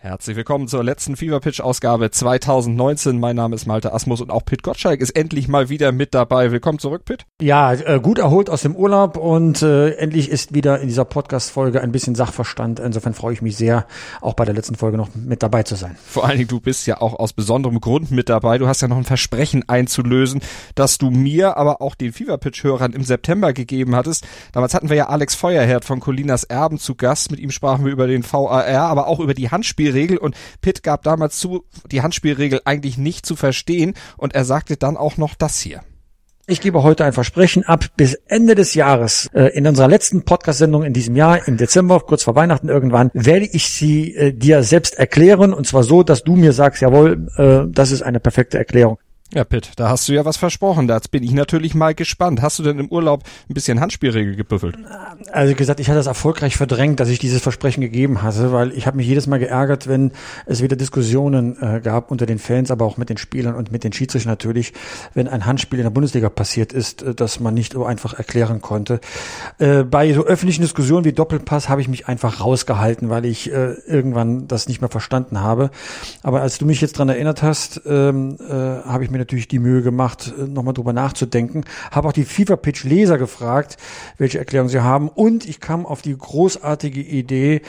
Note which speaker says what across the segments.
Speaker 1: Herzlich willkommen zur letzten Fever Pitch Ausgabe 2019. Mein Name ist Malte Asmus und auch Pit Gottschalk ist endlich mal wieder mit dabei. Willkommen zurück, Pit.
Speaker 2: Ja, äh, gut erholt aus dem Urlaub und äh, endlich ist wieder in dieser Podcast-Folge ein bisschen Sachverstand. Insofern freue ich mich sehr, auch bei der letzten Folge noch mit dabei zu sein.
Speaker 1: Vor allen Dingen, du bist ja auch aus besonderem Grund mit dabei. Du hast ja noch ein Versprechen einzulösen, das du mir, aber auch den Fever Pitch-Hörern im September gegeben hattest. Damals hatten wir ja Alex Feuerherd von Colinas Erben zu Gast. Mit ihm sprachen wir über den VAR, aber auch über die Handspielregeln Handspielregel und Pitt gab damals zu, die Handspielregel eigentlich nicht zu verstehen und er sagte dann auch noch das hier.
Speaker 2: Ich gebe heute ein Versprechen ab. Bis Ende des Jahres, äh, in unserer letzten Podcast-Sendung in diesem Jahr, im Dezember, kurz vor Weihnachten irgendwann, werde ich sie äh, dir selbst erklären. Und zwar so, dass du mir sagst, jawohl, äh, das ist eine perfekte Erklärung.
Speaker 1: Ja, Pitt, da hast du ja was versprochen. Da bin ich natürlich mal gespannt. Hast du denn im Urlaub ein bisschen Handspielregel gebüffelt?
Speaker 2: Also gesagt, ich hatte das erfolgreich verdrängt, dass ich dieses Versprechen gegeben hatte, weil ich habe mich jedes Mal geärgert, wenn es wieder Diskussionen äh, gab unter den Fans, aber auch mit den Spielern und mit den Schiedsrichtern natürlich, wenn ein Handspiel in der Bundesliga passiert ist, äh, das man nicht so einfach erklären konnte. Äh, bei so öffentlichen Diskussionen wie Doppelpass habe ich mich einfach rausgehalten, weil ich äh, irgendwann das nicht mehr verstanden habe. Aber als du mich jetzt dran erinnert hast, ähm, äh, habe ich mir natürlich die Mühe gemacht, äh, nochmal drüber nachzudenken. Habe auch die FIFA Pitch Leser gefragt, welche Erklärung sie haben. Und ich kam auf die großartige Idee,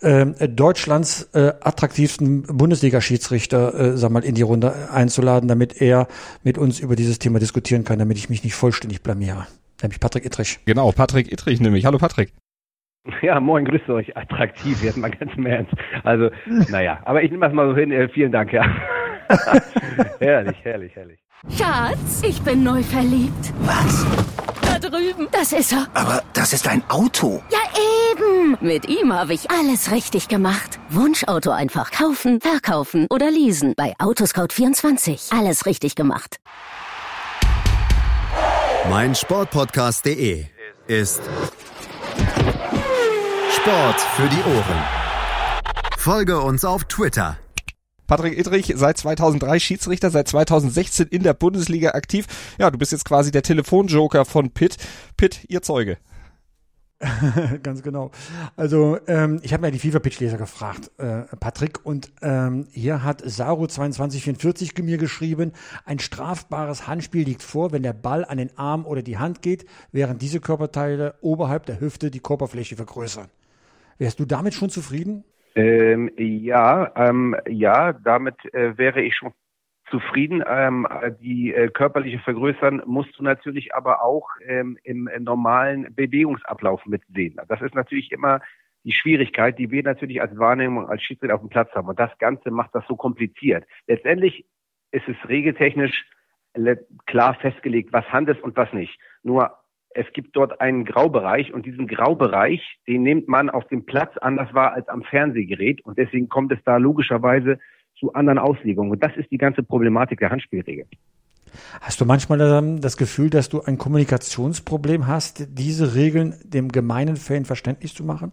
Speaker 2: äh, Deutschlands äh, attraktivsten Bundesliga-Schiedsrichter, äh, sag mal, in die Runde einzuladen, damit er mit uns über dieses Thema diskutieren kann, damit ich mich nicht vollständig blamiere. Nämlich Patrick Ittrich.
Speaker 1: Genau, Patrick Ittrich nämlich. Hallo Patrick.
Speaker 3: Ja, moin, grüßt euch. Attraktiv, jetzt mal ganz im Ernst. Also, naja, aber ich nehme das mal so hin. Äh, vielen Dank, ja. herrlich, herrlich, herrlich.
Speaker 4: Schatz, ich bin neu verliebt.
Speaker 5: Was?
Speaker 4: Da drüben. Das ist er.
Speaker 5: Aber das ist ein Auto.
Speaker 4: Ja, eben. Mit ihm habe ich alles richtig gemacht. Wunschauto einfach kaufen, verkaufen oder leasen. Bei Autoscout24. Alles richtig gemacht.
Speaker 6: Mein Sportpodcast.de ist Sport für die Ohren. Folge uns auf Twitter
Speaker 1: Patrick Ittrich seit 2003 Schiedsrichter, seit 2016 in der Bundesliga aktiv. Ja, du bist jetzt quasi der Telefonjoker von Pitt. Pitt, ihr Zeuge.
Speaker 2: Ganz genau. Also ähm, ich habe mir die FIFA-Pitch-Leser gefragt, äh, Patrick, und ähm, hier hat Saru2244 mir geschrieben, ein strafbares Handspiel liegt vor, wenn der Ball an den Arm oder die Hand geht, während diese Körperteile oberhalb der Hüfte die Körperfläche vergrößern. Wärst du damit schon zufrieden?
Speaker 3: Ähm, ja, ähm, ja, damit äh, wäre ich schon zufrieden. Ähm, die äh, körperliche Vergrößern musst du natürlich aber auch ähm, im normalen Bewegungsablauf mitsehen. Das ist natürlich immer die Schwierigkeit, die wir natürlich als Wahrnehmung, als Schiedsrichter auf dem Platz haben. Und das Ganze macht das so kompliziert. Letztendlich ist es regeltechnisch klar festgelegt, was Hand ist und was nicht. Nur es gibt dort einen Graubereich und diesen Graubereich, den nimmt man auf dem Platz anders wahr als am Fernsehgerät und deswegen kommt es da logischerweise zu anderen Auslegungen. Und das ist die ganze Problematik der Handspielregel.
Speaker 2: Hast du manchmal das Gefühl, dass du ein Kommunikationsproblem hast, diese Regeln dem gemeinen Fan verständlich zu machen?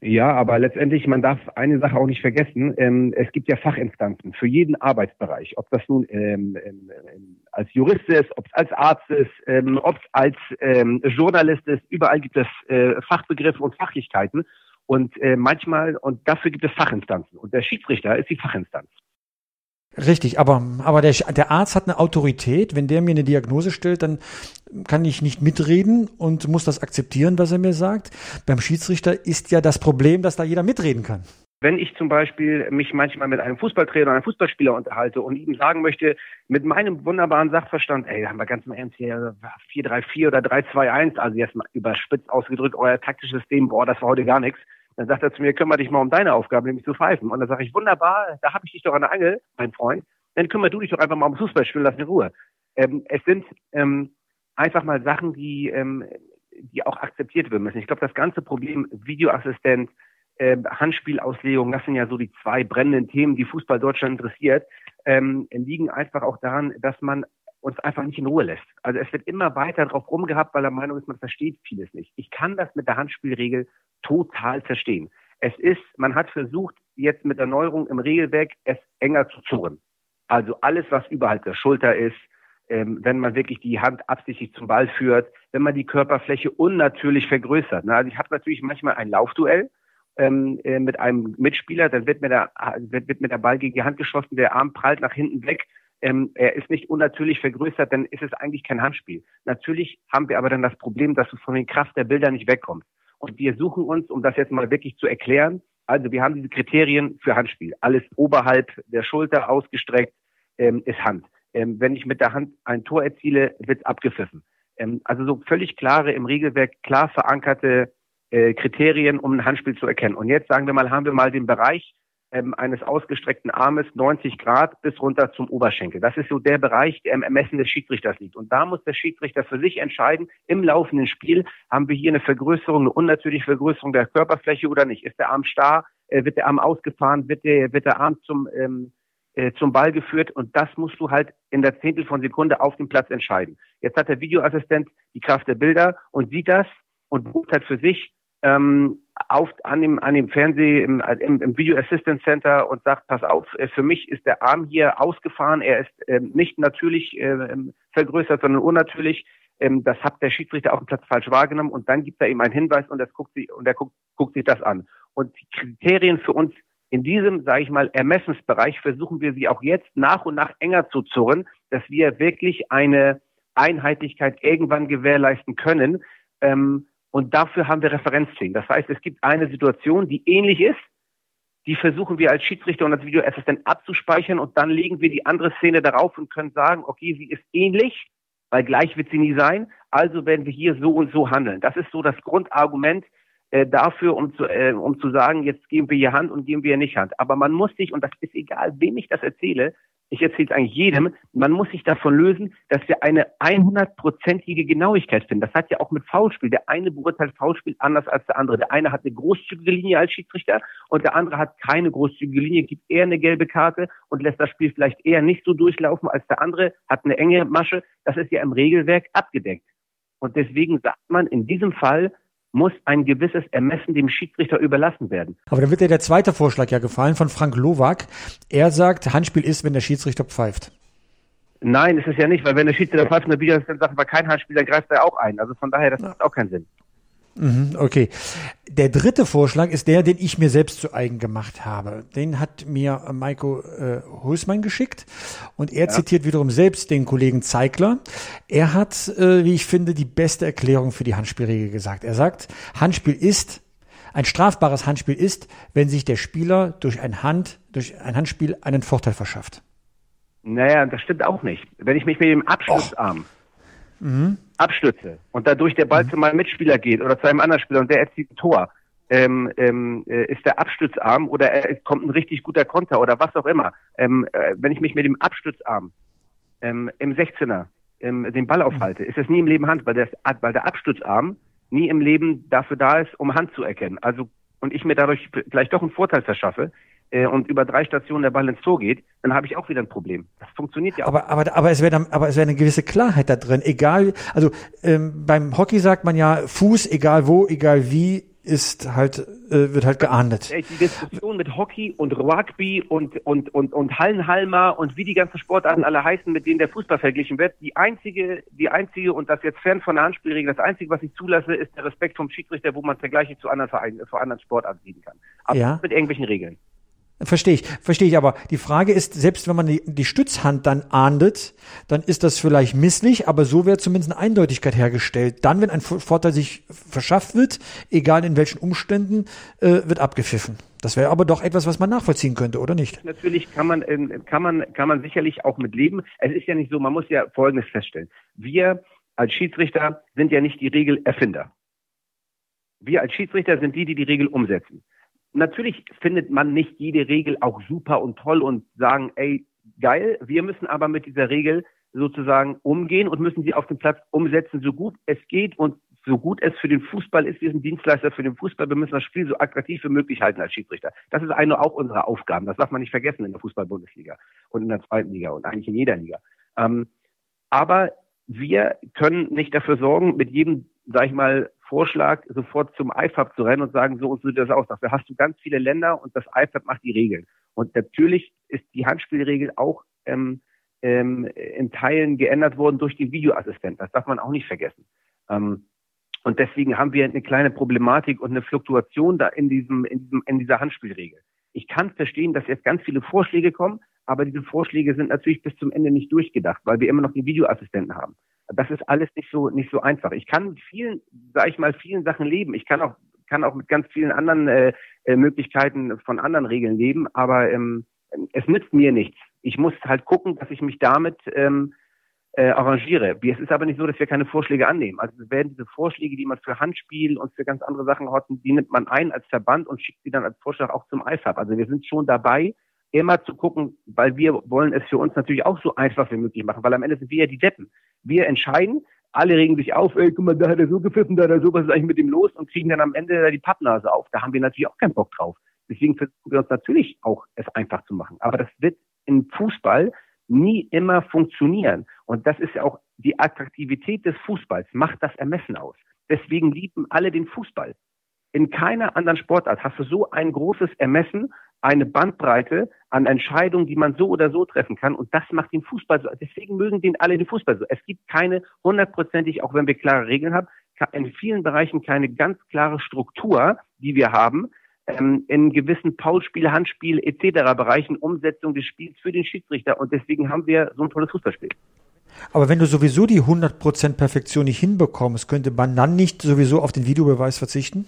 Speaker 3: Ja, aber letztendlich, man darf eine Sache auch nicht vergessen. Ähm, es gibt ja Fachinstanzen für jeden Arbeitsbereich. Ob das nun ähm, ähm, ähm als Jurist ist, ob es als Arzt ist, ähm, ob es als ähm, Journalist ist. Überall gibt es äh, Fachbegriffe und Fachlichkeiten. Und äh, manchmal, und dafür gibt es Fachinstanzen. Und der Schiedsrichter ist die Fachinstanz.
Speaker 2: Richtig, aber, aber der, der Arzt hat eine Autorität. Wenn der mir eine Diagnose stellt, dann kann ich nicht mitreden und muss das akzeptieren, was er mir sagt. Beim Schiedsrichter ist ja das Problem, dass da jeder mitreden kann.
Speaker 3: Wenn ich zum Beispiel mich manchmal mit einem Fußballtrainer oder einem Fußballspieler unterhalte und ihm sagen möchte, mit meinem wunderbaren Sachverstand, ey, haben wir ganz im Ernst hier 4-3-4 oder 3-2-1, also jetzt mal überspitzt ausgedrückt, euer taktisches System, boah, das war heute gar nichts dann sagt er zu mir, kümmere dich mal um deine Aufgabe, nämlich zu pfeifen. Und dann sage ich, wunderbar, da habe ich dich doch an der Angel, mein Freund. Dann kümmere du dich doch einfach mal um Fußballspiel, lass mir Ruhe. Ähm, es sind ähm, einfach mal Sachen, die, ähm, die auch akzeptiert werden müssen. Ich glaube, das ganze Problem Videoassistent, äh, Handspielauslegung, das sind ja so die zwei brennenden Themen, die Fußball Deutschland interessiert, ähm, liegen einfach auch daran, dass man uns einfach nicht in Ruhe lässt. Also es wird immer weiter drauf rumgehabt, weil er Meinung ist, man versteht vieles nicht. Ich kann das mit der Handspielregel total verstehen. Es ist, man hat versucht, jetzt mit der Neuerung im Regelwerk es enger zu zurren. Also alles, was überhalb der Schulter ist, ähm, wenn man wirklich die Hand absichtlich zum Ball führt, wenn man die Körperfläche unnatürlich vergrößert. Ne? Also ich habe natürlich manchmal ein Laufduell ähm, äh, mit einem Mitspieler, dann wird mir, der, wird, wird mir der Ball gegen die Hand geschossen, der Arm prallt nach hinten weg. Ähm, er ist nicht unnatürlich vergrößert, dann ist es eigentlich kein Handspiel. Natürlich haben wir aber dann das Problem, dass du von den Kraft der Bilder nicht wegkommst. Und wir suchen uns, um das jetzt mal wirklich zu erklären, also wir haben diese Kriterien für Handspiel. Alles oberhalb der Schulter ausgestreckt ähm, ist Hand. Ähm, wenn ich mit der Hand ein Tor erziele, wird abgepfiffen. Ähm, also so völlig klare, im Regelwerk klar verankerte äh, Kriterien, um ein Handspiel zu erkennen. Und jetzt sagen wir mal, haben wir mal den Bereich ähm, eines ausgestreckten Armes 90 Grad bis runter zum Oberschenkel. Das ist so der Bereich, der im Ermessen des Schiedsrichters liegt. Und da muss der Schiedsrichter für sich entscheiden, im laufenden Spiel haben wir hier eine Vergrößerung, eine unnatürliche Vergrößerung der Körperfläche oder nicht. Ist der Arm starr? Äh, wird der Arm ausgefahren? Wird der, wird der Arm zum, ähm, äh, zum Ball geführt? Und das musst du halt in der Zehntel von Sekunde auf dem Platz entscheiden. Jetzt hat der Videoassistent die Kraft der Bilder und sieht das und bucht halt für sich, ähm, auf, an dem, an dem Fernseh, im, im, im Video Assistance Center und sagt, pass auf, äh, für mich ist der Arm hier ausgefahren, er ist ähm, nicht natürlich äh, ähm, vergrößert, sondern unnatürlich. Ähm, das hat der Schiedsrichter auf dem Platz falsch wahrgenommen und dann gibt er ihm einen Hinweis und, das guckt sie, und er guckt, guckt sich das an. Und die Kriterien für uns in diesem, sage ich mal, Ermessensbereich versuchen wir sie auch jetzt nach und nach enger zu zurren, dass wir wirklich eine Einheitlichkeit irgendwann gewährleisten können. Ähm, und dafür haben wir Referenzszenen. Das heißt, es gibt eine Situation, die ähnlich ist, die versuchen wir als Schiedsrichter und als Videoassistent abzuspeichern und dann legen wir die andere Szene darauf und können sagen, okay, sie ist ähnlich, weil gleich wird sie nie sein, also werden wir hier so und so handeln. Das ist so das Grundargument äh, dafür, um zu, äh, um zu sagen, jetzt geben wir hier Hand und geben wir hier nicht Hand. Aber man muss sich, und das ist egal, wem ich das erzähle, ich erzähle es eigentlich jedem, man muss sich davon lösen, dass wir eine 100-prozentige Genauigkeit finden. Das hat ja auch mit Foulspiel. Der eine beurteilt Foulspiel anders als der andere. Der eine hat eine großzügige Linie als Schiedsrichter und der andere hat keine großzügige Linie, gibt eher eine gelbe Karte und lässt das Spiel vielleicht eher nicht so durchlaufen als der andere, hat eine enge Masche. Das ist ja im Regelwerk abgedeckt. Und deswegen sagt man in diesem Fall, muss ein gewisses Ermessen dem Schiedsrichter überlassen werden.
Speaker 2: Aber dann wird dir der zweite Vorschlag ja gefallen von Frank Lowak. Er sagt, Handspiel ist, wenn der Schiedsrichter pfeift.
Speaker 3: Nein, ist es ja nicht, weil wenn der Schiedsrichter pfeift und der Videoassistent sagt, aber kein Handspiel, dann greift er auch ein. Also von daher, das macht auch keinen Sinn.
Speaker 2: Mhm, okay. Der dritte Vorschlag ist der, den ich mir selbst zu eigen gemacht habe. Den hat mir Maiko äh, Husmann geschickt und er ja. zitiert wiederum selbst den Kollegen Zeigler. Er hat, äh, wie ich finde, die beste Erklärung für die Handspielregel gesagt. Er sagt, Handspiel ist ein strafbares Handspiel ist, wenn sich der Spieler durch ein Hand, durch ein Handspiel einen Vorteil verschafft.
Speaker 3: Naja, das stimmt auch nicht. Wenn ich mich mit dem Abschlussarm mhm. Abstütze und dadurch der Ball mhm. zu meinem Mitspieler geht oder zu einem anderen Spieler und der erzielt ein Tor, ähm, ähm, äh, ist der Abstützarm oder er, kommt ein richtig guter Konter oder was auch immer. Ähm, äh, wenn ich mich mit dem Abstützarm ähm, im 16er ähm, den Ball aufhalte, mhm. ist es nie im Leben Hand, weil, das, weil der Abstützarm nie im Leben dafür da ist, um Hand zu erkennen. Also und ich mir dadurch vielleicht doch einen Vorteil verschaffe, äh, und über drei Stationen der Ball ins Tor geht, dann habe ich auch wieder ein Problem. Das funktioniert ja auch.
Speaker 2: Aber, aber, aber es wäre aber es wäre eine gewisse Klarheit da drin. Egal, also ähm, beim Hockey sagt man ja Fuß, egal wo, egal wie, ist halt äh, wird halt geahndet.
Speaker 3: Die Diskussion mit Hockey und Rugby und und und und Hallenhalmer und wie die ganzen Sportarten alle heißen, mit denen der Fußball verglichen wird, die einzige die einzige und das jetzt fern von der Handspielregel, das einzige, was ich zulasse, ist der Respekt vom Schiedsrichter, wo man Vergleiche zu anderen Vereinen, zu anderen Sportarten ziehen kann. Aber ja. mit irgendwelchen Regeln.
Speaker 2: Verstehe ich, verstehe ich. Aber die Frage ist, selbst wenn man die, die Stützhand dann ahndet, dann ist das vielleicht misslich, aber so wäre zumindest eine Eindeutigkeit hergestellt. Dann, wenn ein Vorteil sich verschafft wird, egal in welchen Umständen, äh, wird abgepfiffen. Das wäre aber doch etwas, was man nachvollziehen könnte, oder nicht?
Speaker 3: Natürlich kann man, äh, kann man, kann man sicherlich auch mit leben. Es ist ja nicht so, man muss ja Folgendes feststellen. Wir als Schiedsrichter sind ja nicht die Regelerfinder. Wir als Schiedsrichter sind die, die die Regel umsetzen natürlich findet man nicht jede Regel auch super und toll und sagen, ey, geil. Wir müssen aber mit dieser Regel sozusagen umgehen und müssen sie auf dem Platz umsetzen, so gut es geht und so gut es für den Fußball ist. Wir sind Dienstleister für den Fußball. Wir müssen das Spiel so attraktiv wie möglich halten als Schiedsrichter. Das ist eine auch unserer Aufgaben. Das darf man nicht vergessen in der Fußball-Bundesliga und in der zweiten Liga und eigentlich in jeder Liga. Ähm, aber wir können nicht dafür sorgen, mit jedem, sag ich mal, Vorschlag, sofort zum IFAB zu rennen und sagen, so und so sieht das aus. Dafür hast du ganz viele Länder und das IFAB macht die Regeln. Und natürlich ist die Handspielregel auch ähm, ähm, in Teilen geändert worden durch den Videoassistenten. Das darf man auch nicht vergessen. Ähm, und deswegen haben wir eine kleine Problematik und eine Fluktuation da in diesem, in diesem, in dieser Handspielregel. Ich kann verstehen, dass jetzt ganz viele Vorschläge kommen, aber diese Vorschläge sind natürlich bis zum Ende nicht durchgedacht, weil wir immer noch den Videoassistenten haben. Das ist alles nicht so, nicht so einfach. Ich kann mit vielen, sage ich mal, vielen Sachen leben. Ich kann auch, kann auch mit ganz vielen anderen äh, äh, Möglichkeiten von anderen Regeln leben, aber ähm, es nützt mir nichts. Ich muss halt gucken, dass ich mich damit ähm, äh, arrangiere. Es ist aber nicht so, dass wir keine Vorschläge annehmen. Also es werden diese Vorschläge, die man für Handspiel und für ganz andere Sachen hat, die nimmt man ein als Verband und schickt sie dann als Vorschlag auch zum IFAB. Also wir sind schon dabei, immer zu gucken, weil wir wollen es für uns natürlich auch so einfach wie möglich machen, weil am Ende sind wir ja die Deppen. Wir entscheiden, alle regen sich auf, ey, guck mal, da hat er so gepfiffen, da hat er so, was ist eigentlich mit ihm los und kriegen dann am Ende die Pappnase auf. Da haben wir natürlich auch keinen Bock drauf. Deswegen versuchen wir uns natürlich auch, es einfach zu machen. Aber das wird im Fußball nie immer funktionieren. Und das ist ja auch die Attraktivität des Fußballs, macht das Ermessen aus. Deswegen lieben alle den Fußball. In keiner anderen Sportart hast du so ein großes Ermessen, eine Bandbreite an Entscheidungen, die man so oder so treffen kann. Und das macht den Fußball so. Deswegen mögen den alle den Fußball so. Es gibt keine hundertprozentig, auch wenn wir klare Regeln haben, in vielen Bereichen keine ganz klare Struktur, die wir haben, ähm, in gewissen Paulspiel, Handspiel etc. Bereichen Umsetzung des Spiels für den Schiedsrichter. Und deswegen haben wir so ein tolles Fußballspiel.
Speaker 2: Aber wenn du sowieso die 100% Perfektion nicht hinbekommst, könnte man dann nicht sowieso auf den Videobeweis verzichten?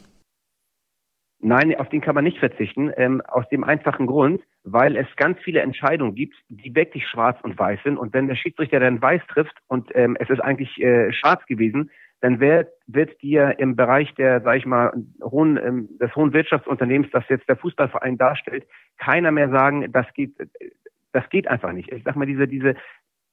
Speaker 3: Nein, auf den kann man nicht verzichten, ähm, aus dem einfachen Grund, weil es ganz viele Entscheidungen gibt, die wirklich schwarz und weiß sind. Und wenn der Schiedsrichter dann weiß trifft und ähm, es ist eigentlich äh, schwarz gewesen, dann wird, wird dir im Bereich der, sag ich mal, hohen, ähm, des hohen Wirtschaftsunternehmens, das jetzt der Fußballverein darstellt, keiner mehr sagen, das geht, das geht einfach nicht. Ich sag mal, diese, diese,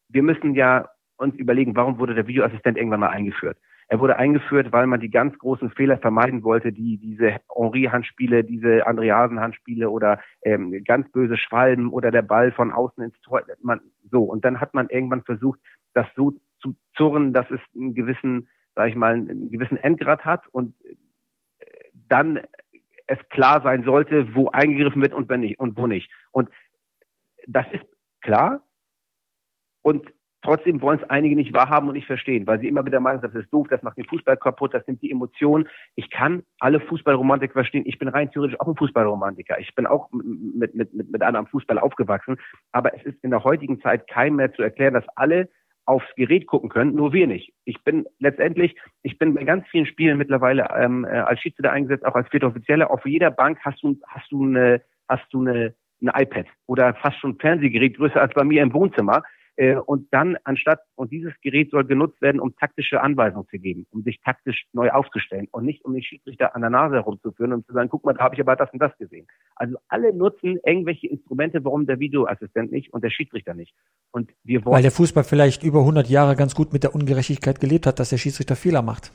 Speaker 3: wir müssen ja uns überlegen, warum wurde der Videoassistent irgendwann mal eingeführt? Er wurde eingeführt, weil man die ganz großen Fehler vermeiden wollte, die diese Henri-Handspiele, diese Andreasen-Handspiele oder ähm, ganz böse Schwalben oder der Ball von außen ins Tor. Man, so und dann hat man irgendwann versucht, das so zu zurren, dass es einen gewissen sage ich mal, einen gewissen Endgrad hat und äh, dann es klar sein sollte, wo eingegriffen wird und wenn nicht und wo nicht. Und das ist klar. Und trotzdem wollen es einige nicht wahrhaben und nicht verstehen, weil sie immer wieder meinen, das ist doof, das macht den Fußball kaputt, das nimmt die Emotionen. Ich kann alle Fußballromantiker verstehen. Ich bin rein theoretisch auch ein Fußballromantiker. Ich bin auch mit, mit, mit, mit einem Fußball aufgewachsen. Aber es ist in der heutigen Zeit keinem mehr zu erklären, dass alle aufs Gerät gucken können, nur wir nicht. Ich bin letztendlich, ich bin bei ganz vielen Spielen mittlerweile ähm, äh, als Schiedsrichter eingesetzt, auch als vierter Offizieller. Auf jeder Bank hast du hast du eine hast du eine, ein iPad oder fast schon ein Fernsehgerät größer als bei mir im Wohnzimmer. Äh, und dann anstatt, und dieses Gerät soll genutzt werden, um taktische Anweisungen zu geben, um sich taktisch neu aufzustellen und nicht um den Schiedsrichter an der Nase herumzuführen und zu sagen, guck mal, da habe ich aber das und das gesehen. Also alle nutzen irgendwelche Instrumente, warum der Videoassistent nicht und der Schiedsrichter nicht. Und wir wollen
Speaker 2: Weil der Fußball vielleicht über 100 Jahre ganz gut mit der Ungerechtigkeit gelebt hat, dass der Schiedsrichter Fehler macht.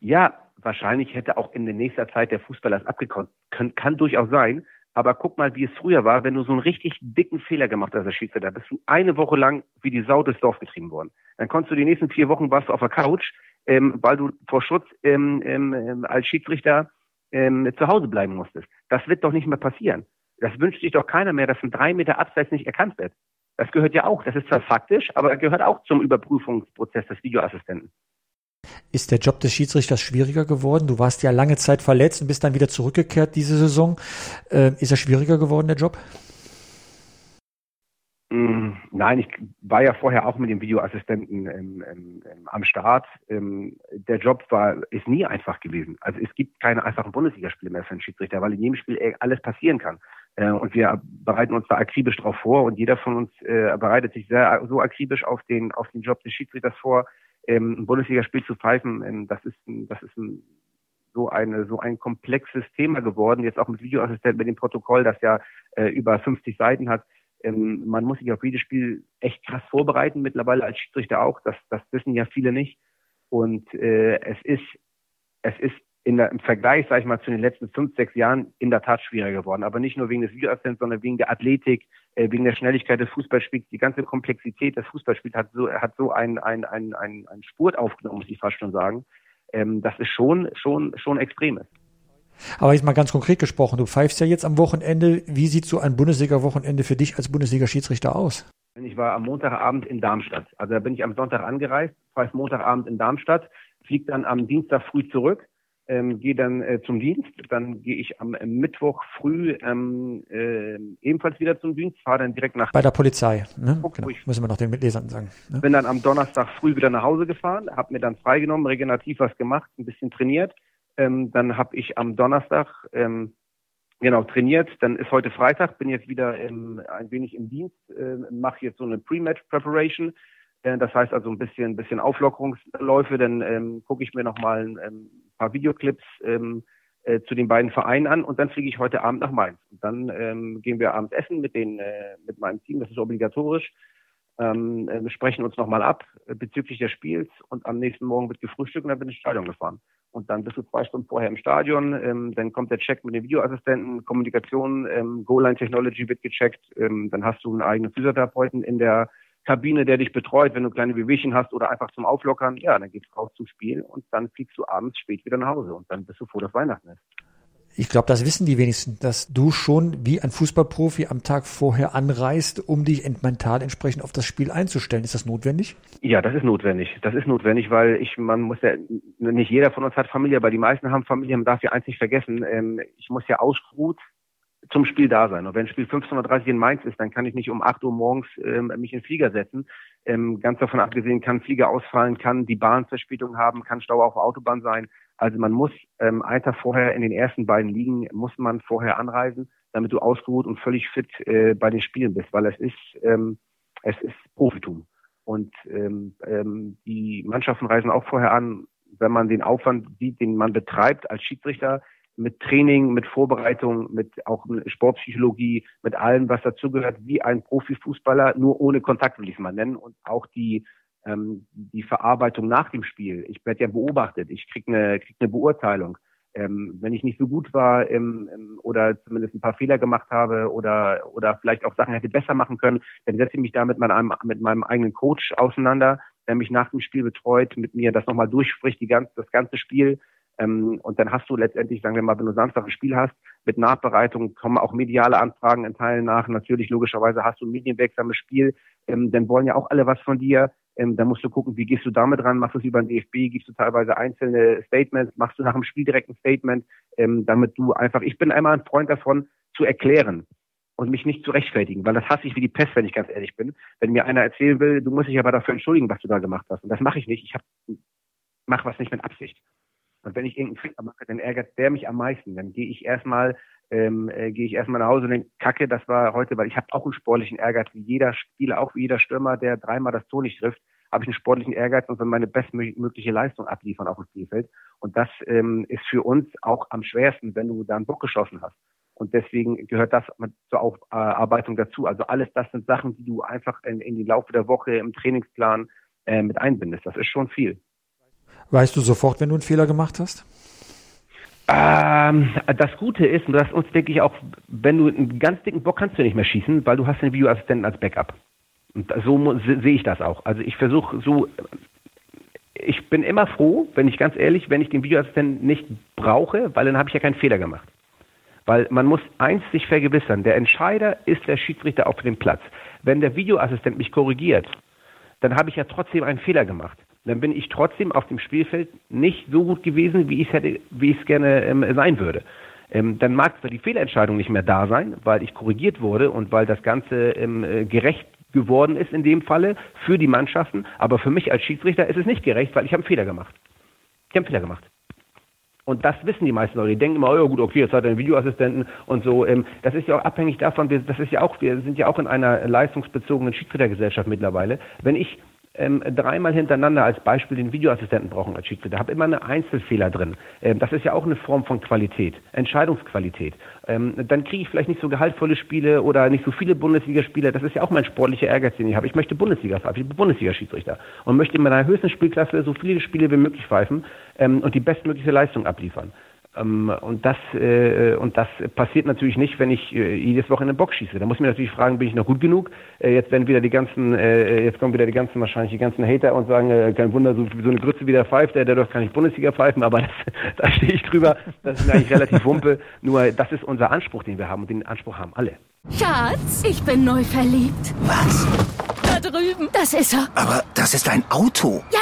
Speaker 3: Ja, wahrscheinlich hätte auch in der nächster Zeit der Fußball das abgekommen. Kann, kann durchaus sein. Aber guck mal, wie es früher war, wenn du so einen richtig dicken Fehler gemacht hast als Schiedsrichter, bist du eine Woche lang wie die Sau durchs Dorf getrieben worden. Dann konntest du die nächsten vier Wochen warst du auf der Couch, ähm, weil du vor Schutz ähm, ähm, ähm, als Schiedsrichter ähm, zu Hause bleiben musstest. Das wird doch nicht mehr passieren. Das wünscht sich doch keiner mehr, dass ein drei Meter Abseits nicht erkannt wird. Das gehört ja auch, das ist zwar faktisch, aber gehört auch zum Überprüfungsprozess des Videoassistenten.
Speaker 2: Ist der Job des Schiedsrichters schwieriger geworden? Du warst ja lange Zeit verletzt und bist dann wieder zurückgekehrt diese Saison. Äh, ist er schwieriger geworden, der Job?
Speaker 3: Mm, nein, ich war ja vorher auch mit dem Videoassistenten ähm, ähm, am Start. Ähm, der Job war, ist nie einfach gewesen. Also es gibt keine einfachen Bundesligaspiele mehr für einen Schiedsrichter, weil in jedem Spiel alles passieren kann. Äh, und wir bereiten uns da akribisch drauf vor und jeder von uns äh, bereitet sich sehr so akribisch auf den, auf den Job des Schiedsrichters vor, ähm, ein Bundesligaspiel zu pfeifen, ähm, das ist, ein, das ist ein, so eine so ein komplexes Thema geworden. Jetzt auch mit Videoassistent, mit dem Protokoll, das ja äh, über 50 Seiten hat. Ähm, man muss sich auf jedes Spiel echt krass vorbereiten. Mittlerweile als Schiedsrichter auch. Das, das wissen ja viele nicht. Und äh, es ist es ist in der, im Vergleich, sage ich mal, zu den letzten fünf, sechs Jahren in der Tat schwieriger geworden. Aber nicht nur wegen des Videoassistenten, sondern wegen der Athletik, wegen der Schnelligkeit des Fußballspiels. Die ganze Komplexität des Fußballspiels hat so, hat so einen, einen, einen, einen, einen Spurt aufgenommen, muss ich fast schon sagen. Ähm, das ist schon, schon, schon extrem ist.
Speaker 2: Aber jetzt mal ganz konkret gesprochen, du pfeifst ja jetzt am Wochenende. Wie sieht so ein Bundesliga-Wochenende für dich als Bundesliga-Schiedsrichter aus?
Speaker 3: Ich war am Montagabend in Darmstadt. Also da bin ich am Sonntag angereist, fahre Montagabend in Darmstadt, fliege dann am Dienstag früh zurück, ähm, gehe dann äh, zum Dienst, dann gehe ich am äh, Mittwoch früh ähm, äh, ebenfalls wieder zum Dienst, fahre dann direkt nach
Speaker 2: bei der Polizei. Ne? Genau. Müssen wir noch den Mitlesern sagen.
Speaker 3: Ne? Bin dann am Donnerstag früh wieder nach Hause gefahren, habe mir dann freigenommen, regenerativ was gemacht, ein bisschen trainiert. Ähm, dann habe ich am Donnerstag ähm, genau trainiert. Dann ist heute Freitag, bin jetzt wieder ähm, ein wenig im Dienst, äh, mache jetzt so eine Pre-Match Preparation. Äh, das heißt also ein bisschen, bisschen Auflockerungsläufe. Dann ähm, gucke ich mir nochmal ein, ein paar Videoclips ähm, äh, zu den beiden Vereinen an und dann fliege ich heute Abend nach Mainz. Und dann ähm, gehen wir abends essen mit den äh, mit meinem Team. Das ist obligatorisch. Ähm, äh, wir sprechen uns nochmal ab äh, bezüglich des Spiels und am nächsten Morgen wird gefrühstückt und dann bin ich ins Stadion gefahren. Und dann bist du zwei Stunden vorher im Stadion, ähm, dann kommt der Check mit den Videoassistenten, Kommunikation, ähm, Goal-Line Technology wird gecheckt, ähm, dann hast du einen eigenen Physiotherapeuten in der Kabine, der dich betreut, wenn du kleine Wehwehchen hast oder einfach zum Auflockern, ja, dann geht's raus zum Spiel und dann fliegst du abends spät wieder nach Hause und dann bist du froh, dass Weihnachten ist.
Speaker 2: Ich glaube, das wissen die wenigsten, dass du schon wie ein Fußballprofi am Tag vorher anreist, um dich mental entsprechend auf das Spiel einzustellen. Ist das notwendig?
Speaker 3: Ja, das ist notwendig. Das ist notwendig, weil ich, man muss ja, nicht jeder von uns hat Familie, aber die meisten haben Familie. Man darf ja eins nicht vergessen. Ähm, ich muss ja ausgeruht zum Spiel da sein. Und wenn Spiel 15.30 Uhr in Mainz ist, dann kann ich nicht um 8 Uhr morgens ähm, mich in den Flieger setzen. Ähm, ganz davon abgesehen kann Flieger ausfallen, kann die Bahn Verspätung haben, kann Stau auf Autobahn sein. Also man muss ähm, einen Tag vorher in den ersten beiden Ligen, muss man vorher anreisen, damit du ausgeruht und völlig fit äh, bei den Spielen bist, weil es ist, ähm, es ist Profitum. Und ähm, ähm, die Mannschaften reisen auch vorher an, wenn man den Aufwand sieht, den man betreibt als Schiedsrichter, mit Training, mit Vorbereitung, mit auch Sportpsychologie, mit allem, was dazugehört, wie ein Profifußballer, nur ohne Kontakt will ich es mal nennen. Und auch die ähm, die Verarbeitung nach dem Spiel. Ich werde ja beobachtet, ich krieg eine, krieg eine Beurteilung. Ähm, wenn ich nicht so gut war ähm, oder zumindest ein paar Fehler gemacht habe oder oder vielleicht auch Sachen hätte besser machen können, dann setze ich mich da mit meinem, mit meinem eigenen Coach auseinander, der mich nach dem Spiel betreut, mit mir das nochmal durchspricht, die ganze, das ganze Spiel. Ähm, und dann hast du letztendlich, sagen wir mal, wenn du Samstag ein Spiel hast, mit Nachbereitung kommen auch mediale Anfragen in Teilen nach. Natürlich, logischerweise hast du ein medienwirksames Spiel. Ähm, dann wollen ja auch alle was von dir. Ähm, da musst du gucken, wie gehst du damit ran? Machst du es über den DFB? Gibst du teilweise einzelne Statements? Machst du nach dem Spiel direkt ein Statement? Ähm, damit du einfach, ich bin einmal ein Freund davon, zu erklären und mich nicht zu rechtfertigen, weil das hasse ich wie die Pest, wenn ich ganz ehrlich bin. Wenn mir einer erzählen will, du musst dich aber dafür entschuldigen, was du da gemacht hast. Und das mache ich nicht. Ich hab, mach was nicht mit Absicht. Und wenn ich irgendeinen Fehler mache, dann ärgert der mich am meisten. Dann gehe ich erstmal ähm, äh, gehe ich erstmal nach Hause und denke, Kacke, das war heute, weil ich habe auch einen sportlichen Ehrgeiz, wie jeder Spieler, auch wie jeder Stürmer, der dreimal das Tor nicht trifft, habe ich einen sportlichen Ehrgeiz und will meine bestmögliche Leistung abliefern auf dem Spielfeld. Und das ähm, ist für uns auch am schwersten, wenn du da einen Bock geschossen hast. Und deswegen gehört das zur Aufarbeitung dazu. Also alles das sind Sachen, die du einfach in, in den Laufe der Woche im Trainingsplan äh, mit einbindest. Das ist schon viel.
Speaker 2: Weißt du sofort, wenn du einen Fehler gemacht hast?
Speaker 3: Ähm, das Gute ist, und das uns denke ich auch, wenn du einen ganz dicken Bock kannst du nicht mehr schießen, weil du hast den Videoassistenten als Backup. Und so sehe ich das auch. Also ich versuche so, ich bin immer froh, wenn ich ganz ehrlich, wenn ich den Videoassistenten nicht brauche, weil dann habe ich ja keinen Fehler gemacht. Weil man muss eins sich vergewissern, der Entscheider ist der Schiedsrichter auf dem Platz. Wenn der Videoassistent mich korrigiert, dann habe ich ja trotzdem einen Fehler gemacht dann bin ich trotzdem auf dem Spielfeld nicht so gut gewesen, wie ich es hätte, wie ich es gerne ähm, sein würde. Ähm, dann mag zwar die Fehlentscheidung nicht mehr da sein, weil ich korrigiert wurde und weil das Ganze ähm, äh, gerecht geworden ist in dem Falle für die Mannschaften, aber für mich als Schiedsrichter ist es nicht gerecht, weil ich habe einen Fehler gemacht. Ich habe einen Fehler gemacht. Und das wissen die meisten Leute. Die denken immer, oh ja gut, okay, jetzt hat er einen Videoassistenten und so. Ähm, das ist ja auch abhängig davon, das ist ja auch, wir sind ja auch in einer leistungsbezogenen Schiedsrichtergesellschaft mittlerweile. Wenn ich ähm, dreimal hintereinander als Beispiel den Videoassistenten brauchen als Schiedsrichter. Habe immer eine Einzelfehler drin. Ähm, das ist ja auch eine Form von Qualität, Entscheidungsqualität. Ähm, dann kriege ich vielleicht nicht so gehaltvolle Spiele oder nicht so viele Bundesligaspiele. Das ist ja auch mein sportlicher Ehrgeiz, den ich habe. Ich möchte Bundesliga pfeifen, ich bin Bundesliga-Schiedsrichter und möchte in meiner höchsten Spielklasse so viele Spiele wie möglich pfeifen ähm, und die bestmögliche Leistung abliefern. Ähm, und das äh, und das passiert natürlich nicht, wenn ich äh, jedes Wochenende eine Box schieße. Da muss ich mir natürlich fragen, bin ich noch gut genug? Äh, jetzt werden wieder die ganzen, äh, jetzt kommen wieder die ganzen wahrscheinlich die ganzen Hater und sagen, äh, kein Wunder, so, so eine Grütze wie der pfeift, der, der doch kann nicht Bundesliga pfeifen, aber das, da stehe ich drüber. Das ist mir eigentlich relativ wumpe. Nur das ist unser Anspruch, den wir haben und den Anspruch haben alle.
Speaker 4: Schatz, ich bin neu verliebt.
Speaker 5: Was?
Speaker 4: Drüben. Das ist er.
Speaker 5: Aber das ist ein Auto.
Speaker 4: Ja,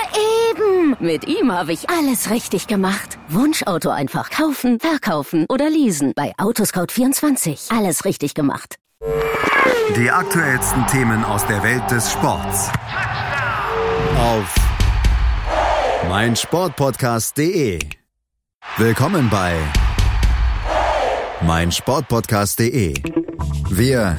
Speaker 4: eben. Mit ihm habe ich alles richtig gemacht. Wunschauto einfach kaufen, verkaufen oder leasen. Bei Autoscout24. Alles richtig gemacht.
Speaker 6: Die aktuellsten Themen aus der Welt des Sports. Auf meinsportpodcast.de. Willkommen bei meinsportpodcast.de. Wir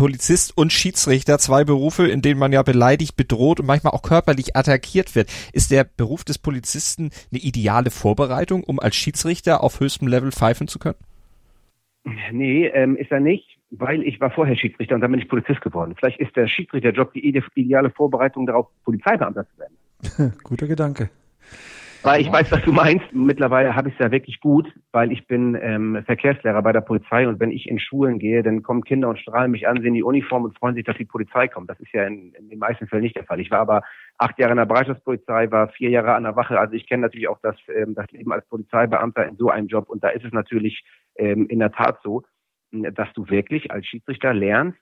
Speaker 1: Polizist und Schiedsrichter, zwei Berufe, in denen man ja beleidigt, bedroht und manchmal auch körperlich attackiert wird. Ist der Beruf des Polizisten eine ideale Vorbereitung, um als Schiedsrichter auf höchstem Level pfeifen zu können?
Speaker 3: Nee, ähm, ist er nicht, weil ich war vorher Schiedsrichter und dann bin ich Polizist geworden. Vielleicht ist der Schiedsrichterjob die ideale Vorbereitung darauf, Polizeibeamter zu werden.
Speaker 2: Guter Gedanke.
Speaker 3: Weil ich weiß, was du meinst. Mittlerweile habe ich es ja wirklich gut, weil ich bin ähm, Verkehrslehrer bei der Polizei und wenn ich in Schulen gehe, dann kommen Kinder und strahlen mich an, sehen die Uniform und freuen sich, dass die Polizei kommt. Das ist ja in, in den meisten Fällen nicht der Fall. Ich war aber acht Jahre in der Bereitschaftspolizei, war vier Jahre an der Wache. Also ich kenne natürlich auch das, ähm, das Leben als Polizeibeamter in so einem Job. Und da ist es natürlich ähm, in der Tat so, dass du wirklich als Schiedsrichter lernst,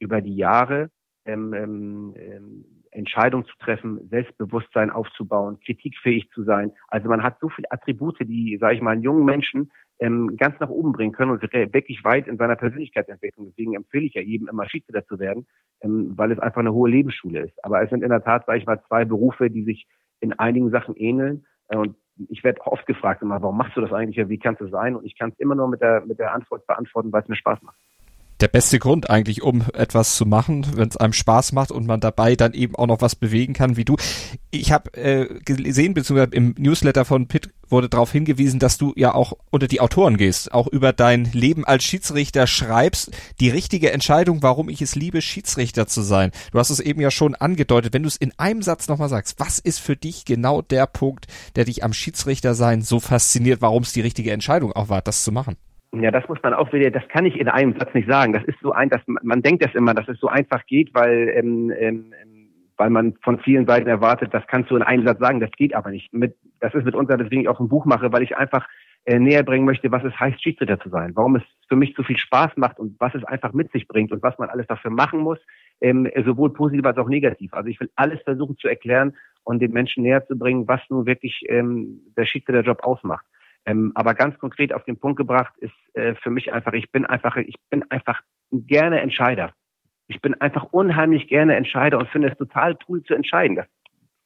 Speaker 3: über die Jahre ähm, ähm, ähm Entscheidungen zu treffen, Selbstbewusstsein aufzubauen, kritikfähig zu sein. Also man hat so viele Attribute, die, sage ich mal, einen jungen Menschen ähm, ganz nach oben bringen können und wirklich weit in seiner Persönlichkeitsentwicklung. Deswegen empfehle ich ja jedem immer Schiedsrichter zu werden, ähm, weil es einfach eine hohe Lebensschule ist. Aber es sind in der Tat, sage ich mal, zwei Berufe, die sich in einigen Sachen ähneln. Äh, und ich werde oft gefragt immer, warum machst du das eigentlich? Wie kannst du sein? Und ich kann es immer nur mit der, mit der Antwort beantworten, weil es mir Spaß macht
Speaker 1: der beste Grund eigentlich, um etwas zu machen, wenn es einem Spaß macht und man dabei dann eben auch noch was bewegen kann, wie du. Ich habe äh, gesehen, beziehungsweise im Newsletter von Pitt wurde darauf hingewiesen, dass du ja auch unter die Autoren gehst, auch über dein Leben als Schiedsrichter schreibst, die richtige Entscheidung, warum ich es liebe, Schiedsrichter zu sein. Du hast es eben ja schon angedeutet, wenn du es in einem Satz nochmal sagst, was ist für dich genau der Punkt, der dich am Schiedsrichter sein so fasziniert, warum es die richtige Entscheidung auch war, das zu machen?
Speaker 3: Ja, das muss man auch wieder, das kann ich in einem Satz nicht sagen. Das ist so ein, dass man, man denkt das immer, dass es so einfach geht, weil, ähm, ähm, weil man von vielen Seiten erwartet, das kannst du in einem Satz sagen, das geht aber nicht. Mit, das ist mitunter, deswegen ich auch ein Buch mache, weil ich einfach äh, näher bringen möchte, was es heißt, Schiedsrichter zu sein, warum es für mich so viel Spaß macht und was es einfach mit sich bringt und was man alles dafür machen muss, ähm, sowohl positiv als auch negativ. Also ich will alles versuchen zu erklären und den Menschen näher zu bringen, was nun wirklich ähm, der Schiedsrichterjob ausmacht. Ähm, aber ganz konkret auf den Punkt gebracht ist äh, für mich einfach, ich bin einfach, ich bin einfach gerne Entscheider. Ich bin einfach unheimlich gerne Entscheider und finde es total cool zu entscheiden. Das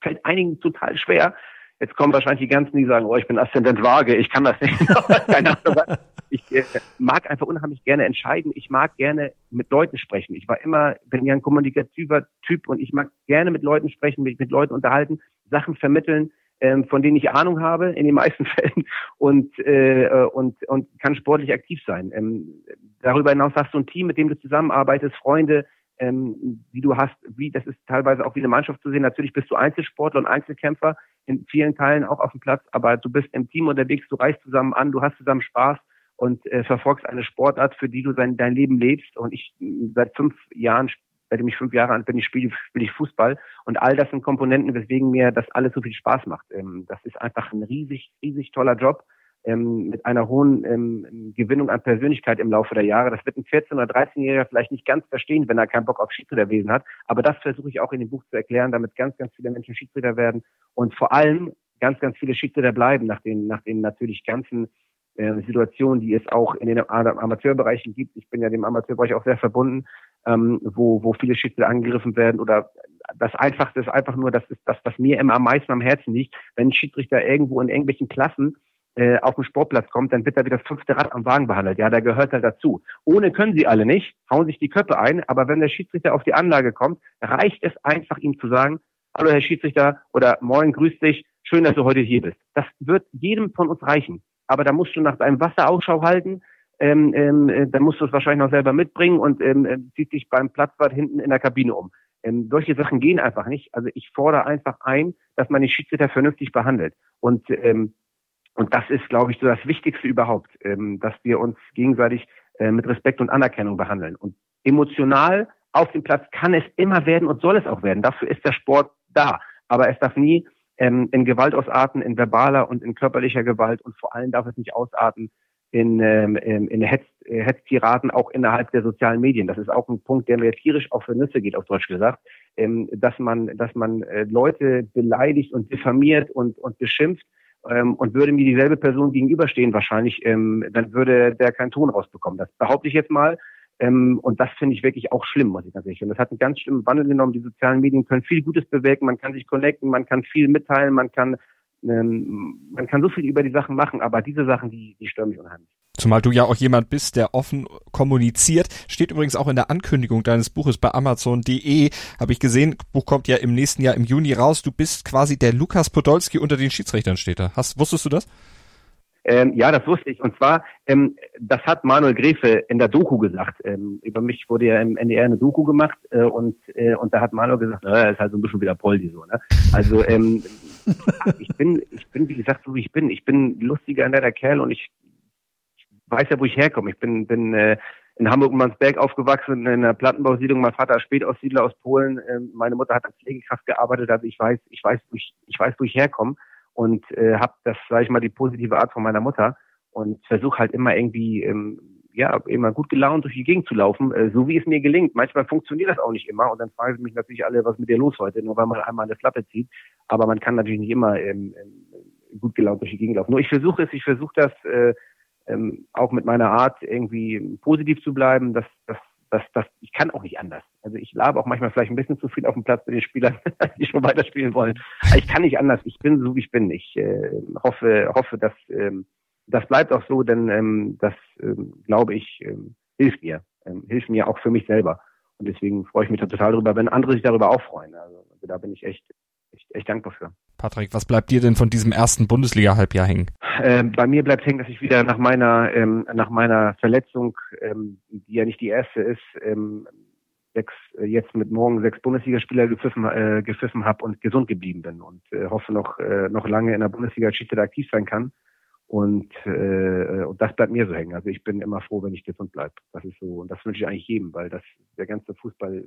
Speaker 3: fällt einigen total schwer. Jetzt kommen wahrscheinlich die ganzen, die sagen, oh, ich bin Aszendent Waage, ich kann das nicht. Keine Ahnung. Ich äh, mag einfach unheimlich gerne entscheiden. Ich mag gerne mit Leuten sprechen. Ich war immer, bin ja ein kommunikativer Typ und ich mag gerne mit Leuten sprechen, mich mit Leuten unterhalten, Sachen vermitteln ähm, von denen ich Ahnung habe in den meisten Fällen und äh, und und kann sportlich aktiv sein. Ähm, darüber hinaus hast du ein Team, mit dem du zusammenarbeitest, Freunde, ähm, wie du hast, wie das ist teilweise auch wie eine Mannschaft zu sehen. Natürlich bist du Einzelsportler und Einzelkämpfer in vielen Teilen auch auf dem Platz, aber du bist im Team unterwegs, du reist zusammen an, du hast zusammen Spaß und äh, verfolgst eine Sportart, für die du sein, dein Leben lebst. Und ich seit fünf Jahren seitdem ich fünf Jahre alt bin, ich spiele, spiele ich Fußball. Und all das sind Komponenten, weswegen mir das alles so viel Spaß macht. Ähm, das ist einfach ein riesig, riesig toller Job ähm, mit einer hohen ähm, Gewinnung an Persönlichkeit im Laufe der Jahre. Das wird ein 14- oder 13-Jähriger vielleicht nicht ganz verstehen, wenn er keinen Bock auf Schiedsrichterwesen hat. Aber das versuche ich auch in dem Buch zu erklären, damit ganz, ganz viele Menschen Schiedsrichter werden und vor allem ganz, ganz viele Schiedsrichter bleiben nach den, nach den natürlich ganzen äh, Situationen, die es auch in den Amateurbereichen gibt. Ich bin ja dem Amateurbereich auch sehr verbunden ähm, wo, wo viele Schützen angegriffen werden oder das Einfachste ist einfach nur, das ist das, was mir immer am meisten am Herzen liegt, wenn ein Schiedsrichter irgendwo in irgendwelchen Klassen äh, auf den Sportplatz kommt, dann wird er wie das fünfte Rad am Wagen behandelt. Ja, der gehört halt dazu. Ohne können sie alle nicht, hauen sich die Köpfe ein, aber wenn der Schiedsrichter auf die Anlage kommt, reicht es einfach ihm zu sagen, hallo Herr Schiedsrichter oder moin, grüß dich, schön, dass du heute hier bist. Das wird jedem von uns reichen. Aber da musst du nach deinem Wasser Ausschau halten, ähm, ähm, äh, dann musst du es wahrscheinlich noch selber mitbringen und ähm, äh, zieht dich beim Platzwart hinten in der Kabine um. Ähm, solche Sachen gehen einfach nicht. Also ich fordere einfach ein, dass man den Schiedsrichter vernünftig behandelt. Und ähm, und das ist, glaube ich, so das Wichtigste überhaupt, ähm, dass wir uns gegenseitig äh, mit Respekt und Anerkennung behandeln. Und emotional auf dem Platz kann es immer werden und soll es auch werden. Dafür ist der Sport da. Aber es darf nie ähm, in Gewalt ausarten, in verbaler und in körperlicher Gewalt und vor allem darf es nicht ausarten in, ähm, in Hetz, äh, Hetztiraden auch innerhalb der sozialen Medien. Das ist auch ein Punkt, der mir tierisch auf für Nüsse geht, auf Deutsch gesagt, ähm, dass man, dass man äh, Leute beleidigt und diffamiert und, und beschimpft ähm, und würde mir dieselbe Person gegenüberstehen wahrscheinlich, ähm, dann würde der keinen Ton rausbekommen. Das behaupte ich jetzt mal. Ähm, und das finde ich wirklich auch schlimm, muss ich ganz ehrlich sagen. Das hat einen ganz schlimmen Wandel genommen. Die sozialen Medien können viel Gutes bewirken, man kann sich connecten, man kann viel mitteilen, man kann ähm, man kann so viel über die Sachen machen, aber diese Sachen, die, die stören mich unheimlich.
Speaker 1: Zumal du ja auch jemand bist, der offen kommuniziert. Steht übrigens auch in der Ankündigung deines Buches bei Amazon.de. Habe ich gesehen, Buch kommt ja im nächsten Jahr im Juni raus. Du bist quasi der Lukas Podolski unter den Schiedsrichtern steht da. Hast, wusstest du das?
Speaker 3: Ähm, ja, das wusste ich. Und zwar, ähm, das hat Manuel Gräfe in der Doku gesagt. Ähm, über mich wurde ja im NDR eine Doku gemacht äh, und, äh, und da hat Manuel gesagt, naja, ist halt so ein bisschen wieder Poldi so. Ne? Also ähm, ich bin, ich bin wie gesagt so wie ich bin. Ich bin lustiger netter Kerl und ich, ich weiß ja, wo ich herkomme. Ich bin, bin äh, in Hamburg-Mansberg aufgewachsen, in einer Plattenbausiedlung. Mein Vater ist Spätaussiedler aus Polen. Ähm, meine Mutter hat als Pflegekraft gearbeitet. Also ich weiß, ich weiß, wo ich, ich weiß, wo ich herkomme und äh, habe das, sage ich mal, die positive Art von meiner Mutter und versuche halt immer irgendwie, ähm, ja, immer gut gelaunt durch die Gegend zu laufen, äh, so wie es mir gelingt. Manchmal funktioniert das auch nicht immer und dann fragen sie mich natürlich alle, was mit dir los heute, nur weil man einmal eine Flappe zieht. Aber man kann natürlich nicht immer ähm, ähm, gut gelaunt durch die Gegend laufen. Nur ich versuche es, ich versuche das äh, ähm, auch mit meiner Art irgendwie positiv zu bleiben, dass, dass das, das, ich kann auch nicht anders. Also ich labe auch manchmal vielleicht ein bisschen zu viel auf dem Platz mit den Spielern, die schon weiterspielen wollen. Aber ich kann nicht anders. Ich bin so, wie ich bin. Ich äh, hoffe, hoffe, dass ähm, das bleibt auch so, denn ähm, das, ähm, glaube ich, ähm, hilft mir. Ähm, hilft mir auch für mich selber. Und deswegen freue ich mich total darüber, wenn andere sich darüber auch freuen. Also, also da bin ich echt, echt, echt dankbar für.
Speaker 1: Patrick, was bleibt dir denn von diesem ersten Bundesliga-Halbjahr hängen?
Speaker 3: Ähm, bei mir bleibt hängen, dass ich wieder nach meiner ähm, nach meiner Verletzung, ähm, die ja nicht die erste ist, ähm, sechs, äh, jetzt mit morgen sechs Bundesligaspieler gepfiffen, äh, gepfiffen habe und gesund geblieben bin und äh, hoffe noch äh, noch lange in der Bundesliga als Schiedsrichter aktiv sein kann. Und, äh, und das bleibt mir so hängen. Also ich bin immer froh, wenn ich gesund bleibe. Das ist so, und das wünsche ich eigentlich jedem, weil das der ganze Fußball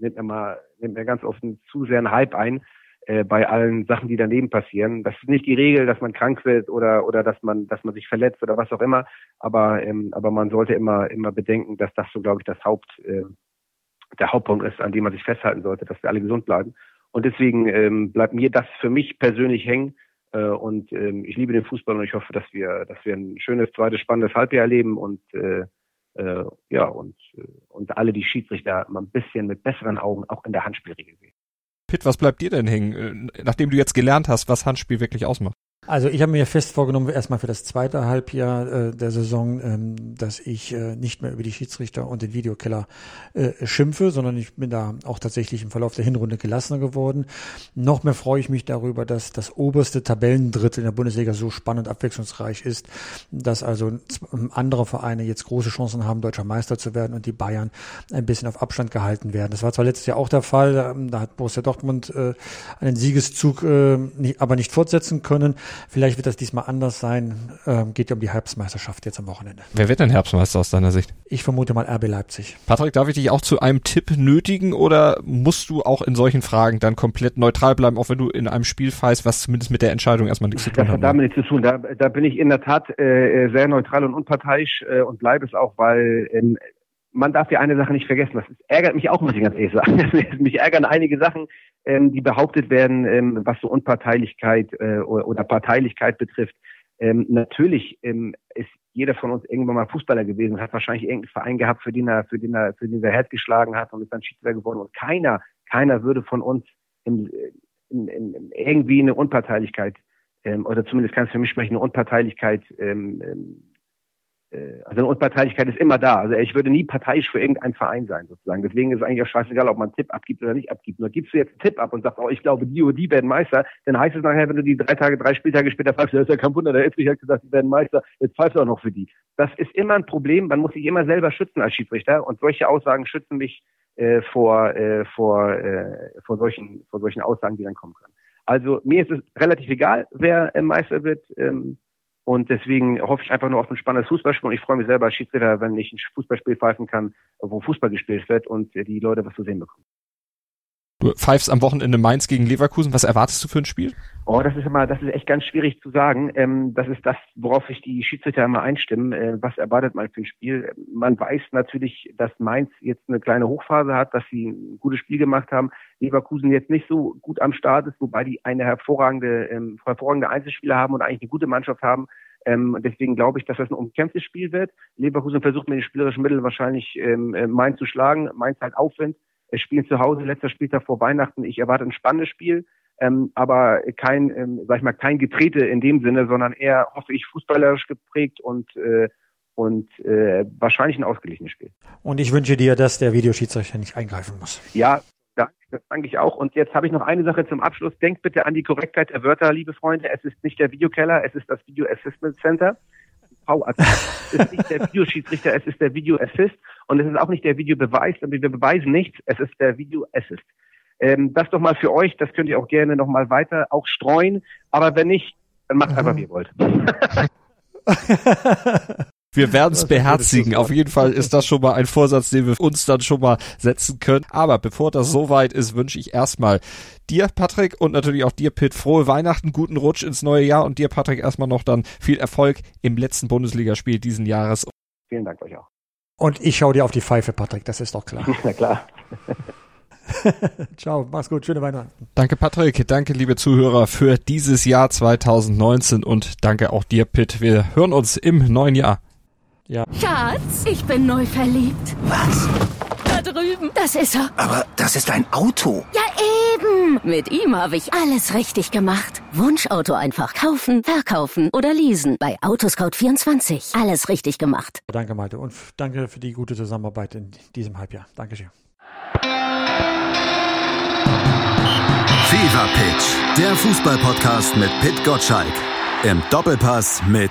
Speaker 3: nimmt mir mal, nimmt mir ganz oft zu sehr einen Hype ein äh, bei allen Sachen, die daneben passieren. Das ist nicht die Regel, dass man krank wird oder oder dass man dass man sich verletzt oder was auch immer. Aber ähm, aber man sollte immer immer bedenken, dass das so glaube ich das Haupt äh, der Hauptpunkt ist, an dem man sich festhalten sollte, dass wir alle gesund bleiben. Und deswegen ähm, bleibt mir das für mich persönlich hängen. Äh, und ähm, ich liebe den Fußball und ich hoffe, dass wir, dass wir ein schönes, zweites, spannendes Halbjahr erleben und äh, äh, ja und äh, und alle die Schiedsrichter mal ein bisschen mit besseren Augen auch in der Handspielregel sehen.
Speaker 1: Pitt, was bleibt dir denn hängen, äh, nachdem du jetzt gelernt hast, was Handspiel wirklich ausmacht?
Speaker 2: Also ich habe mir fest vorgenommen, erstmal für das zweite Halbjahr äh, der Saison, ähm, dass ich äh, nicht mehr über die Schiedsrichter und den Videokeller äh, schimpfe, sondern ich bin da auch tatsächlich im Verlauf der Hinrunde gelassener geworden. Noch mehr freue ich mich darüber, dass das oberste Tabellendrittel in der Bundesliga so spannend abwechslungsreich ist, dass also andere Vereine jetzt große Chancen haben, deutscher Meister zu werden und die Bayern ein bisschen auf Abstand gehalten werden. Das war zwar letztes Jahr auch der Fall, ähm, da hat Borussia Dortmund äh, einen Siegeszug, äh, nicht, aber nicht fortsetzen können. Vielleicht wird das diesmal anders sein. Ähm, geht ja um die Herbstmeisterschaft jetzt am Wochenende.
Speaker 1: Wer wird denn Herbstmeister aus deiner Sicht?
Speaker 2: Ich vermute mal RB Leipzig.
Speaker 1: Patrick, darf ich dich auch zu einem Tipp nötigen oder musst du auch in solchen Fragen dann komplett neutral bleiben, auch wenn du in einem Spiel feist, was zumindest mit der Entscheidung erstmal nichts zu tun
Speaker 3: das hat?
Speaker 1: hat?
Speaker 3: damit nichts zu tun. Da, da bin ich in der Tat äh, sehr neutral und unparteiisch äh, und bleibe es auch, weil ähm, man darf ja eine Sache nicht vergessen. Das ärgert mich auch, muss ich ganz ehrlich sagen. mich ärgern einige Sachen, ähm, die behauptet werden, ähm, was so Unparteilichkeit äh, oder Parteilichkeit betrifft. Ähm, natürlich ähm, ist jeder von uns irgendwann mal Fußballer gewesen hat wahrscheinlich irgendeinen Verein gehabt, für den er, für den er, für den er Herz geschlagen hat und ist dann Schiedsrichter geworden. Und keiner, keiner würde von uns in, in, in, irgendwie eine Unparteilichkeit ähm, oder zumindest kann es für mich sprechen, eine Unparteilichkeit ähm, ähm äh, also eine Unparteilichkeit ist immer da. Also ich würde nie parteiisch für irgendeinen Verein sein, sozusagen. Deswegen ist es eigentlich auch scheißegal, ob man einen Tipp abgibt oder nicht abgibt. Nur gibst du jetzt einen Tipp ab und sagst, oh, ich glaube, die oder die werden Meister, dann heißt es nachher, wenn du die drei Tage, drei Spieltage später pfeifst, das ist ja kein Wunder, der Elfrich hat gesagt, die werden Meister, jetzt pfeifst du auch noch für die. Das ist immer ein Problem. Man muss sich immer selber schützen als Schiedsrichter und solche Aussagen schützen mich äh, vor, äh, vor, äh, vor, solchen, vor solchen Aussagen, die dann kommen können. Also mir ist es relativ egal, wer äh, Meister wird. Ähm, und deswegen hoffe ich einfach nur auf ein spannendes Fußballspiel. Und ich freue mich selber als Schiedsrichter, wenn ich ein Fußballspiel pfeifen kann, wo Fußball gespielt wird und die Leute was zu sehen bekommen.
Speaker 1: Du pfeifst am Wochenende Mainz gegen Leverkusen. Was erwartest du für ein Spiel?
Speaker 3: Oh, das ist immer, das ist echt ganz schwierig zu sagen. Ähm, das ist das, worauf sich die Schiedsrichter immer einstimmen. Äh, was erwartet man für ein Spiel? Man weiß natürlich, dass Mainz jetzt eine kleine Hochphase hat, dass sie ein gutes Spiel gemacht haben. Leverkusen jetzt nicht so gut am Start ist, wobei die eine hervorragende, ähm, hervorragende Einzelspieler haben und eigentlich eine gute Mannschaft haben. Ähm, deswegen glaube ich, dass das ein umkämpftes Spiel wird. Leverkusen versucht mit den spielerischen Mitteln wahrscheinlich ähm, äh, Mainz zu schlagen. Mainz halt Aufwind spielen zu Hause, letzter Spieltag vor Weihnachten. Ich erwarte ein spannendes Spiel, ähm, aber kein, ähm, sag ich mal, kein Getrete in dem Sinne, sondern eher, hoffe ich, fußballerisch geprägt und äh, und äh, wahrscheinlich ein ausgeglichenes Spiel.
Speaker 2: Und ich wünsche dir, dass der Videoschiedsrichter nicht eingreifen muss.
Speaker 3: Ja, das danke ich auch. Und jetzt habe ich noch eine Sache zum Abschluss. Denkt bitte an die Korrektheit der Wörter, liebe Freunde. Es ist nicht der Videokeller, es ist das Video Assessment Center. V-Assist. Es ist nicht der Videoschiedsrichter, es ist der Video Assist. Und es ist auch nicht der Videobeweis, denn wir beweisen nichts, es ist der Video Assist. Ähm, das doch mal für euch, das könnt ihr auch gerne nochmal weiter auch streuen. Aber wenn nicht, dann macht einfach, wie ihr wollt.
Speaker 1: Wir werden es beherzigen. Auf jeden Fall ist das schon mal ein Vorsatz, den wir uns dann schon mal setzen können. Aber bevor das soweit ist, wünsche ich erstmal dir, Patrick, und natürlich auch dir, Pitt, frohe Weihnachten, guten Rutsch ins neue Jahr und dir, Patrick, erstmal noch dann viel Erfolg im letzten Bundesligaspiel diesen Jahres.
Speaker 3: Vielen Dank euch auch.
Speaker 2: Und ich schaue dir auf die Pfeife, Patrick, das ist doch klar.
Speaker 3: Na klar.
Speaker 2: Ciao, mach's gut, schöne Weihnachten.
Speaker 1: Danke Patrick, danke liebe Zuhörer für dieses Jahr 2019 und danke auch dir Pitt. Wir hören uns im neuen Jahr.
Speaker 4: Ja. Schatz, ich bin neu verliebt.
Speaker 5: Was?
Speaker 4: Da drüben. Das ist er.
Speaker 5: Aber das ist ein Auto.
Speaker 4: Ja eben. Mit ihm habe ich alles richtig gemacht. Wunschauto einfach kaufen, verkaufen oder leasen. Bei Autoscout24. Alles richtig gemacht.
Speaker 2: Danke Malte und danke für die gute Zusammenarbeit in diesem Halbjahr. Dankeschön.
Speaker 6: Fever Pitch, der Fußballpodcast mit Pit Gottschalk. Im Doppelpass mit